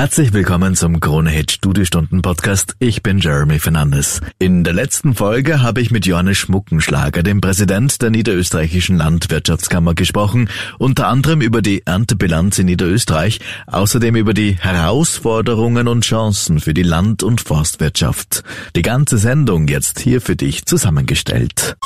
Herzlich willkommen zum Krone Hit Studiestunden Podcast. Ich bin Jeremy Fernandes. In der letzten Folge habe ich mit Johannes Schmuckenschlager, dem Präsident der Niederösterreichischen Landwirtschaftskammer, gesprochen, unter anderem über die Erntebilanz in Niederösterreich, außerdem über die Herausforderungen und Chancen für die Land- und Forstwirtschaft. Die ganze Sendung jetzt hier für dich zusammengestellt.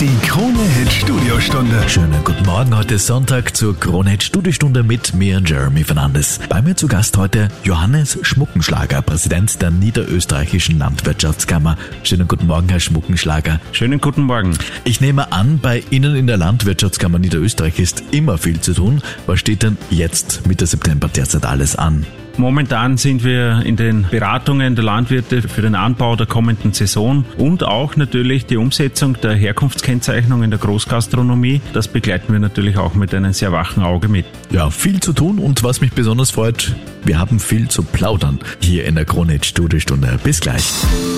Die Krone Hit Studiostunde. Schönen guten Morgen, heute ist Sonntag zur Krone Hit Studiostunde mit mir, Jeremy Fernandes. Bei mir zu Gast heute Johannes Schmuckenschlager, Präsident der Niederösterreichischen Landwirtschaftskammer. Schönen guten Morgen, Herr Schmuckenschlager. Schönen guten Morgen. Ich nehme an, bei Ihnen in der Landwirtschaftskammer Niederösterreich ist immer viel zu tun. Was steht denn jetzt Mitte September derzeit alles an? Momentan sind wir in den Beratungen der Landwirte für den Anbau der kommenden Saison und auch natürlich die Umsetzung der Herkunftskennzeichnung in der Großgastronomie. Das begleiten wir natürlich auch mit einem sehr wachen Auge mit. Ja, viel zu tun und was mich besonders freut, wir haben viel zu plaudern hier in der Krone Hit Studiostunde. Bis gleich.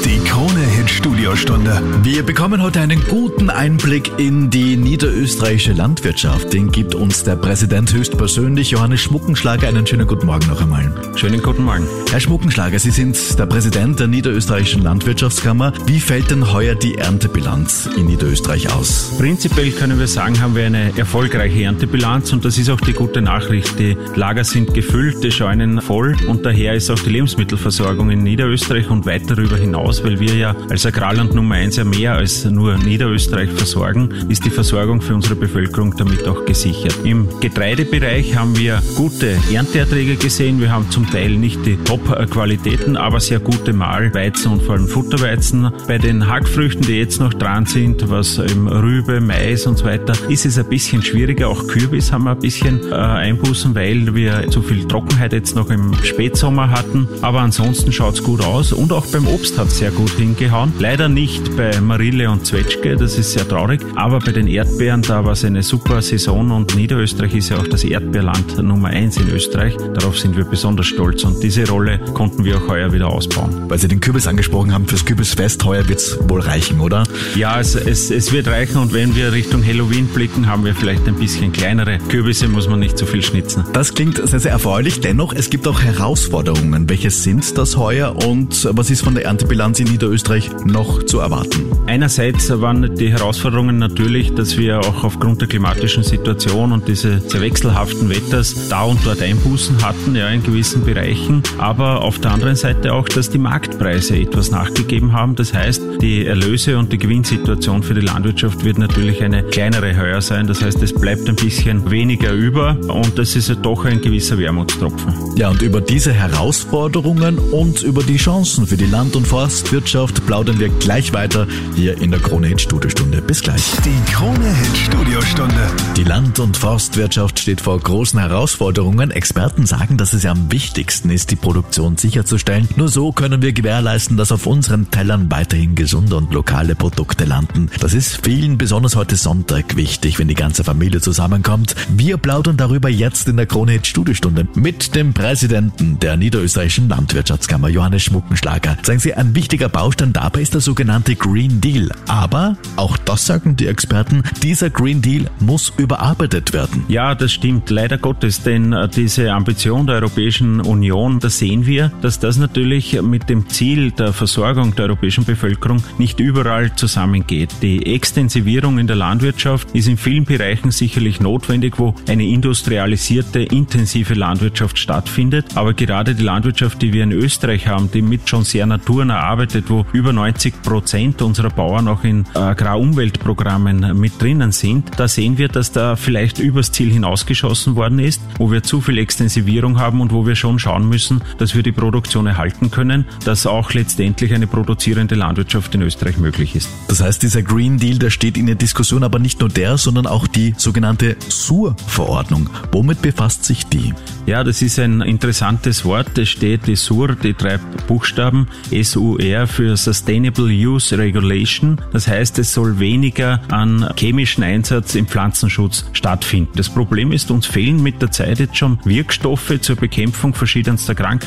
Die Krone Hit Studiostunde. Wir bekommen heute einen guten Einblick in die niederösterreichische Landwirtschaft. Den gibt uns der Präsident höchstpersönlich, Johannes Schmuckenschlager. Einen schönen guten Morgen noch einmal. Schönen guten Morgen. Herr Schmuckenschlager, Sie sind der Präsident der Niederösterreichischen Landwirtschaftskammer. Wie fällt denn heuer die Erntebilanz in Niederösterreich aus? Prinzipiell können wir sagen, haben wir eine erfolgreiche Erntebilanz und das ist auch die gute Nachricht. Die Lager sind gefüllt, die Scheunen voll und daher ist auch die Lebensmittelversorgung in Niederösterreich und weit darüber hinaus, weil wir ja als Agrarland Nummer eins ja mehr als nur Niederösterreich versorgen, ist die Versorgung für unsere Bevölkerung damit auch gesichert. Im Getreidebereich haben wir gute Ernteerträge gesehen. Wir haben zum Teil nicht die Top-Qualitäten, aber sehr gute Mahlweizen und vor allem Futterweizen. Bei den Hackfrüchten, die jetzt noch dran sind, was im Rübe, Mais und so weiter, ist es ein bisschen schwieriger. Auch Kürbis haben wir ein bisschen äh, Einbußen, weil wir zu viel Trockenheit jetzt noch im Spätsommer hatten. Aber ansonsten schaut's gut aus und auch beim Obst hat's sehr gut hingehauen. Leider nicht bei Marille und Zwetschge, das ist sehr traurig. Aber bei den Erdbeeren, da war es eine super Saison und Niederösterreich ist ja auch das Erdbeerland Nummer eins in Österreich. Darauf sind wir besonders stolz und diese Rolle konnten wir auch heuer wieder ausbauen. Weil Sie den Kürbis angesprochen haben, fürs Kürbisfest heuer wird's wohl reichen, oder? Ja, es, es, es wird reichen und wenn wir Richtung Halloween blicken, haben wir vielleicht ein bisschen kleinere Kürbisse, muss man nicht zu viel schnitzen. Das klingt sehr, sehr erfreulich. Dennoch, es gibt auch Herausforderungen. Welche sind das heuer und was ist von der Erntebilanz in Niederösterreich noch zu erwarten? Einerseits waren die Herausforderungen natürlich, dass wir auch aufgrund der klimatischen Situation und diese sehr wechselhaften Wetters da und dort Einbußen hatten, ja, in gewissen Bereichen. Aber auf der anderen Seite auch, dass die Marktpreise etwas nachgegeben haben. Das heißt, die Erlöse und die Gewinnsituation für die Landwirtschaft wird natürlich eine kleinere höher sein. Das heißt, es bleibt ein bisschen weniger über und das ist ja doch ein gewisser Wermutstropfen. Ja, und über diese Herausforderungen und über die Chancen für die Land- und Forstwirtschaft plaudern wir gleich weiter hier in der Krone Hit Studiostunde. Bis gleich. Die Krone Hit Studiostunde. Die Land- und Forstwirtschaft steht vor großen Herausforderungen. Experten sagen, dass es ja am wichtigsten ist, die Produktion sicherzustellen. Nur so können wir gewährleisten, dass auf unseren Tellern weiterhin gesunde und lokale Produkte landen. Das ist vielen, besonders heute Sonntag, wichtig, wenn die ganze Familie zusammenkommt. Wir plaudern darüber jetzt in der Krone Studiostunde mit dem Präsidenten der Niederösterreichischen Landwirtschaftskammer, Johannes Schmuckenschlager. Sagen Sie, ein wichtiger Baustein dabei ist der sogenannte Green Deal. Aber, auch das sagen die Experten, dieser Green Deal muss überarbeitet werden. Ja, das stimmt, leider Gottes, denn äh, diese Ambition der Europäischen Union, da sehen wir, dass das natürlich mit dem Ziel der Versorgung der europäischen Bevölkerung nicht überall zusammengeht. Die Extensivierung in der Landwirtschaft ist in vielen Bereichen sicherlich notwendig, wo eine industrialisierte, intensive Landwirtschaft stattfindet. Aber gerade die Landwirtschaft, die wir in Österreich haben, die mit schon sehr naturnah arbeitet, wo über 90 Prozent unserer Bauern auch in Agrarumweltprogrammen mit drinnen sind, da sehen wir, dass da vielleicht übers Ziel hinausgeschossen worden ist, wo wir zu viel Extensivierung haben und wo wir schon schauen müssen, dass wir die Produktion erhalten können, dass auch letztendlich eine produzierende Landwirtschaft in Österreich möglich ist. Das heißt, dieser Green Deal, der steht in der Diskussion, aber nicht nur der, sondern auch die sogenannte SUR-Verordnung. Womit befasst sich die? Ja, das ist ein interessantes Wort. Es steht die SUR, die drei Buchstaben SUR für Sustainable Use Regulation. Das heißt, es soll weniger an chemischen Einsatz im Pflanzenschutz stattfinden. Das Problem ist, uns fehlen mit der Zeit jetzt schon Wirkstoffe zur Bekämpfung verschiedenster Krankheiten,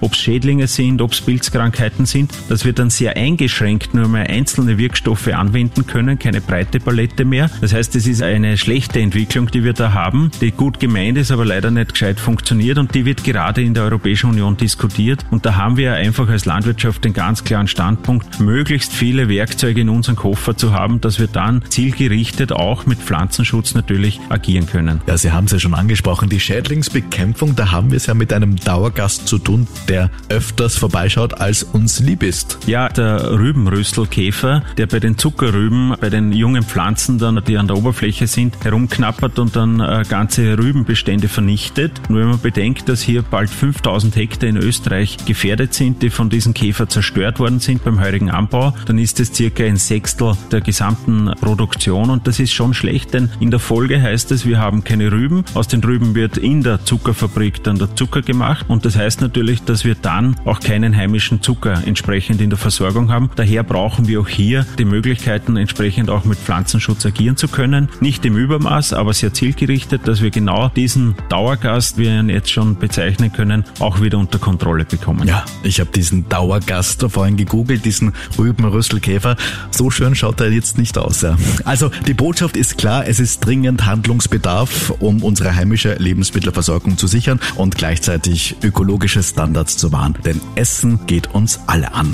ob es Schädlinge sind, ob es Pilzkrankheiten sind, dass wir dann sehr eingeschränkt nur mehr einzelne Wirkstoffe anwenden können, keine breite Palette mehr. Das heißt, es ist eine schlechte Entwicklung, die wir da haben, die gut gemeint ist, aber leider nicht gescheit funktioniert und die wird gerade in der Europäischen Union diskutiert. Und da haben wir einfach als Landwirtschaft den ganz klaren Standpunkt, möglichst viele Werkzeuge in unserem Koffer zu haben, dass wir dann zielgerichtet auch mit Pflanzenschutz natürlich agieren können. Ja, Sie haben es ja schon angesprochen, die Schädlingsbekämpfung, da haben wir es ja mit einem Dauergast zu tun, der öfters vorbeischaut, als uns lieb ist. Ja, der Rübenrüstelkäfer, der bei den Zuckerrüben, bei den jungen Pflanzen dann, die an der Oberfläche sind, herumknappert und dann äh, ganze Rübenbestände vernichtet. Und wenn man bedenkt, dass hier bald 5000 Hektar in Österreich gefährdet sind, die von diesem Käfer zerstört worden sind beim heurigen Anbau, dann ist es circa ein Sechstel der gesamten Produktion und das ist schon schlecht, denn in der Folge heißt es, wir haben keine Rüben. Aus den Rüben wird in der Zuckerfabrik dann der Zucker gemacht und das heißt natürlich, dass wir dann auch keinen heimischen Zucker entsprechend in der Versorgung haben. Daher brauchen wir auch hier die Möglichkeiten, entsprechend auch mit Pflanzenschutz agieren zu können. Nicht im Übermaß, aber sehr zielgerichtet, dass wir genau diesen Dauergast, wie wir ihn jetzt schon bezeichnen können, auch wieder unter Kontrolle bekommen. Ja, ich habe diesen Dauergast vorhin gegoogelt, diesen Rübenrüstelkäfer. So schön schaut er jetzt nicht aus. Ja. Also die Botschaft ist klar, es ist dringend Handlungsbedarf, um unsere heimische Lebensmittelversorgung zu sichern und gleichzeitig ökologische Standards zu wahren. Denn Essen geht uns alle an.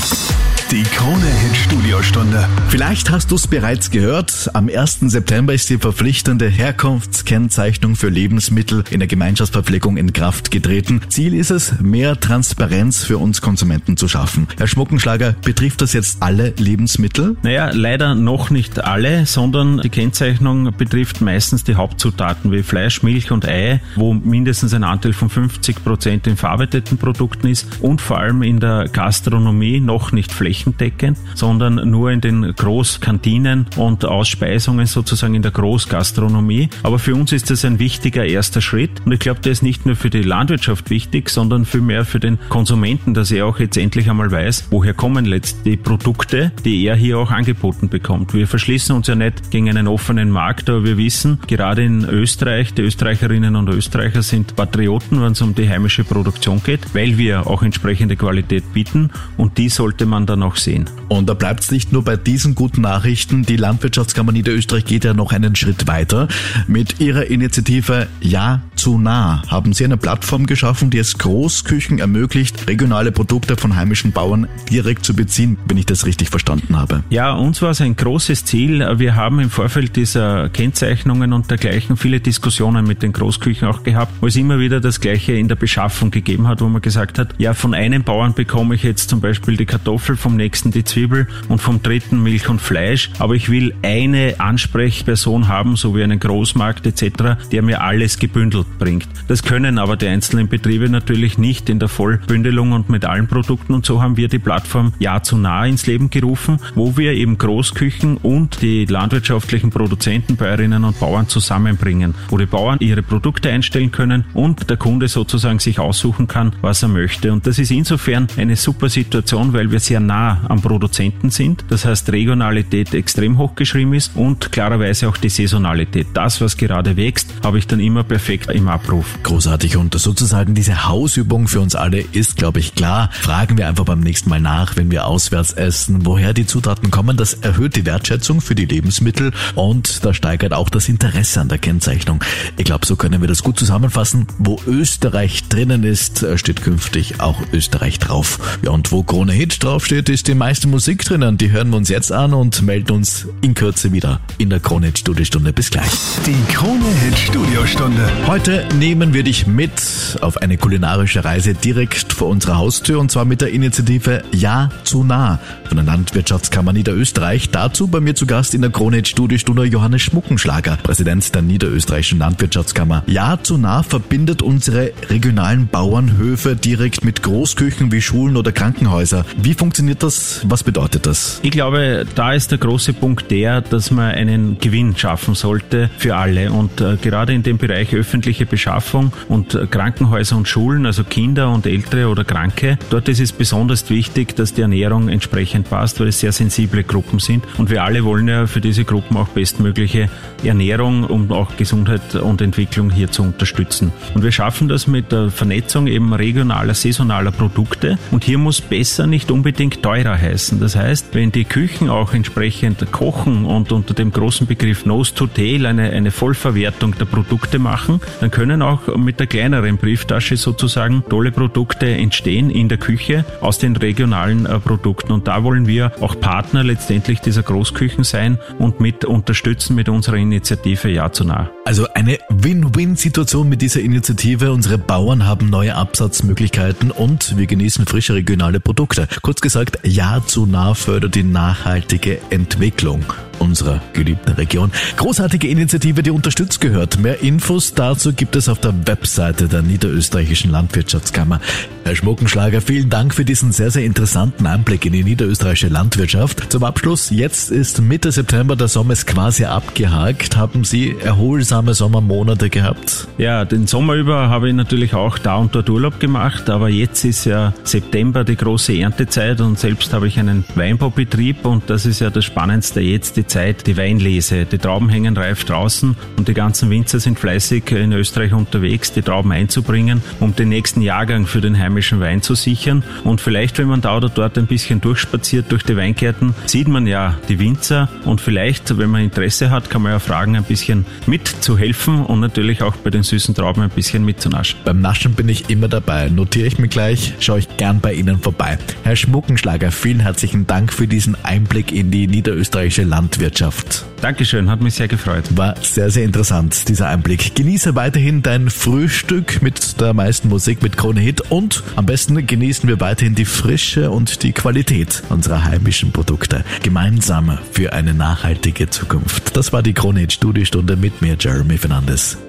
Die Krone-Hit Studiostunde. Vielleicht hast du es bereits gehört. Am 1. September ist die verpflichtende Herkunftskennzeichnung für Lebensmittel in der Gemeinschaftsverpflegung in Kraft getreten. Ziel ist es, mehr Transparenz für uns Konsumenten zu schaffen. Herr Schmuckenschlager, betrifft das jetzt alle Lebensmittel? Naja, leider noch nicht alle, sondern die Kennzeichnung betrifft meistens die Hauptzutaten wie Fleisch, Milch und Ei, wo mindestens ein Anteil von 50 Prozent in verarbeiteten Produkten ist und vor allem in der Gastronomie noch nicht flächendeckend sondern nur in den Großkantinen und Ausspeisungen sozusagen in der Großgastronomie. Aber für uns ist das ein wichtiger erster Schritt und ich glaube, der ist nicht nur für die Landwirtschaft wichtig, sondern vielmehr für den Konsumenten, dass er auch jetzt endlich einmal weiß, woher kommen letztlich die Produkte, die er hier auch angeboten bekommt. Wir verschließen uns ja nicht gegen einen offenen Markt, aber wir wissen, gerade in Österreich, die Österreicherinnen und Österreicher sind Patrioten, wenn es um die heimische Produktion geht, weil wir auch entsprechende Qualität bieten und die sollte man dann auch sehen. Und da bleibt es nicht nur bei diesen guten Nachrichten. Die Landwirtschaftskammer Niederösterreich geht ja noch einen Schritt weiter. Mit ihrer Initiative Ja nah haben sie eine Plattform geschaffen, die es Großküchen ermöglicht, regionale Produkte von heimischen Bauern direkt zu beziehen, wenn ich das richtig verstanden habe. Ja, uns war es ein großes Ziel. Wir haben im Vorfeld dieser Kennzeichnungen und dergleichen viele Diskussionen mit den Großküchen auch gehabt, wo es immer wieder das Gleiche in der Beschaffung gegeben hat, wo man gesagt hat, ja, von einem Bauern bekomme ich jetzt zum Beispiel die Kartoffel, vom nächsten die Zwiebel und vom dritten Milch und Fleisch, aber ich will eine Ansprechperson haben, so wie einen Großmarkt etc., der mir alles gebündelt bringt. Das können aber die einzelnen Betriebe natürlich nicht in der Vollbündelung und mit allen Produkten und so haben wir die Plattform Ja zu nah ins Leben gerufen, wo wir eben Großküchen und die landwirtschaftlichen Produzenten, Bäuerinnen und Bauern zusammenbringen, wo die Bauern ihre Produkte einstellen können und der Kunde sozusagen sich aussuchen kann, was er möchte. Und das ist insofern eine super Situation, weil wir sehr nah am Produzenten sind. Das heißt, Regionalität extrem hoch geschrieben ist und klarerweise auch die Saisonalität. Das, was gerade wächst, habe ich dann immer perfekt im Abruf. Großartig und sozusagen diese Hausübung für uns alle ist, glaube ich, klar. Fragen wir einfach beim nächsten Mal nach, wenn wir auswärts essen, woher die Zutaten kommen. Das erhöht die Wertschätzung für die Lebensmittel und da steigert auch das Interesse an der Kennzeichnung. Ich glaube, so können wir das gut zusammenfassen. Wo Österreich drinnen ist, steht künftig auch Österreich drauf. Ja, und wo Krone Hit draufsteht, ist die meiste Musik drinnen. Die hören wir uns jetzt an und melden uns in Kürze wieder in der Krone Hit Studiostunde. Bis gleich. Die Krone-Hit Studiostunde. Heute nehmen wir dich mit auf eine kulinarische Reise direkt vor unserer Haustür und zwar mit der Initiative Ja zu nah von der Landwirtschaftskammer Niederösterreich. Dazu bei mir zu Gast in der Krone Hit Studiostunde Johannes Schmuckenschlager, Präsident der Niederösterreichischen Landwirtschaftskammer. Ja zu nah verbindet unsere regionalen Bauernhöfe direkt mit Großküchen wie Schulen oder Krankenhäuser. Wie funktioniert das? Was bedeutet das? Ich glaube, da ist der große Punkt der, dass man einen Gewinn schaffen sollte für alle. Und äh, gerade in dem Bereich öffentliche Beschaffung und Krankenhäuser und Schulen, also Kinder und Ältere oder Kranke. Dort ist es besonders wichtig, dass die Ernährung entsprechend passt, weil es sehr sensible Gruppen sind. Und wir alle wollen ja für diese Gruppen auch bestmögliche Ernährung, um auch Gesundheit und Entwicklung hier zu unterstützen. Und wir schaffen das mit der Vernetzung eben regionaler, saisonaler Produkte. Und hier muss besser nicht unbedingt teurer heißen. Das heißt, wenn die Küchen auch entsprechend kochen und unter dem großen Begriff Nose to Tail eine, eine Vollverwertung der Produkte machen, dann können auch mit der kleineren Brieftasche sozusagen tolle Produkte entstehen in der Küche aus den regionalen äh, Produkten. Und da wollen wir auch Partner letztendlich dieser Großküchen sein und mit unterstützen mit unserer Initiative Ja zu nah. Also eine Win-Win-Situation mit dieser Initiative. Unsere Bauern haben neue Absatzmöglichkeiten und wir genießen frische regionale Produkte. Kurz gesagt, Ja zu nah fördert die nachhaltige Entwicklung unserer geliebten Region. Großartige Initiative, die unterstützt gehört. Mehr Infos dazu gibt es auf der Webseite der Niederösterreichischen Landwirtschaftskammer. Herr Schmuckenschlager, vielen Dank für diesen sehr, sehr interessanten Einblick in die niederösterreichische Landwirtschaft. Zum Abschluss, jetzt ist Mitte September, der Sommer ist quasi abgehakt. Haben Sie erholsame Sommermonate gehabt? Ja, den Sommer über habe ich natürlich auch da und dort Urlaub gemacht, aber jetzt ist ja September die große Erntezeit und selbst habe ich einen Weinbaubetrieb und das ist ja das Spannendste jetzt, die Zeit, die Weinlese. Die Trauben hängen reif draußen und die ganzen Winzer sind fleißig in Österreich unterwegs, die Trauben einzubringen, um den nächsten Jahrgang für den heimischen Wein zu sichern. Und vielleicht, wenn man da oder dort ein bisschen durchspaziert durch die Weingärten, sieht man ja die Winzer und vielleicht, wenn man Interesse hat, kann man ja fragen, ein bisschen mitzuhelfen und natürlich auch bei den süßen Trauben ein bisschen mitzunaschen. Beim Naschen bin ich immer dabei. Notiere ich mir gleich, schaue ich gern bei Ihnen vorbei. Herr Schmuckenschlager, vielen herzlichen Dank für diesen Einblick in die niederösterreichische Landwirtschaft. Landwirtschaft. Dankeschön, hat mich sehr gefreut. War sehr, sehr interessant, dieser Einblick. Genieße weiterhin dein Frühstück mit der meisten Musik mit Krone Hit und am besten genießen wir weiterhin die Frische und die Qualität unserer heimischen Produkte. Gemeinsam für eine nachhaltige Zukunft. Das war die Krone Hit Studiostunde mit mir, Jeremy Fernandes.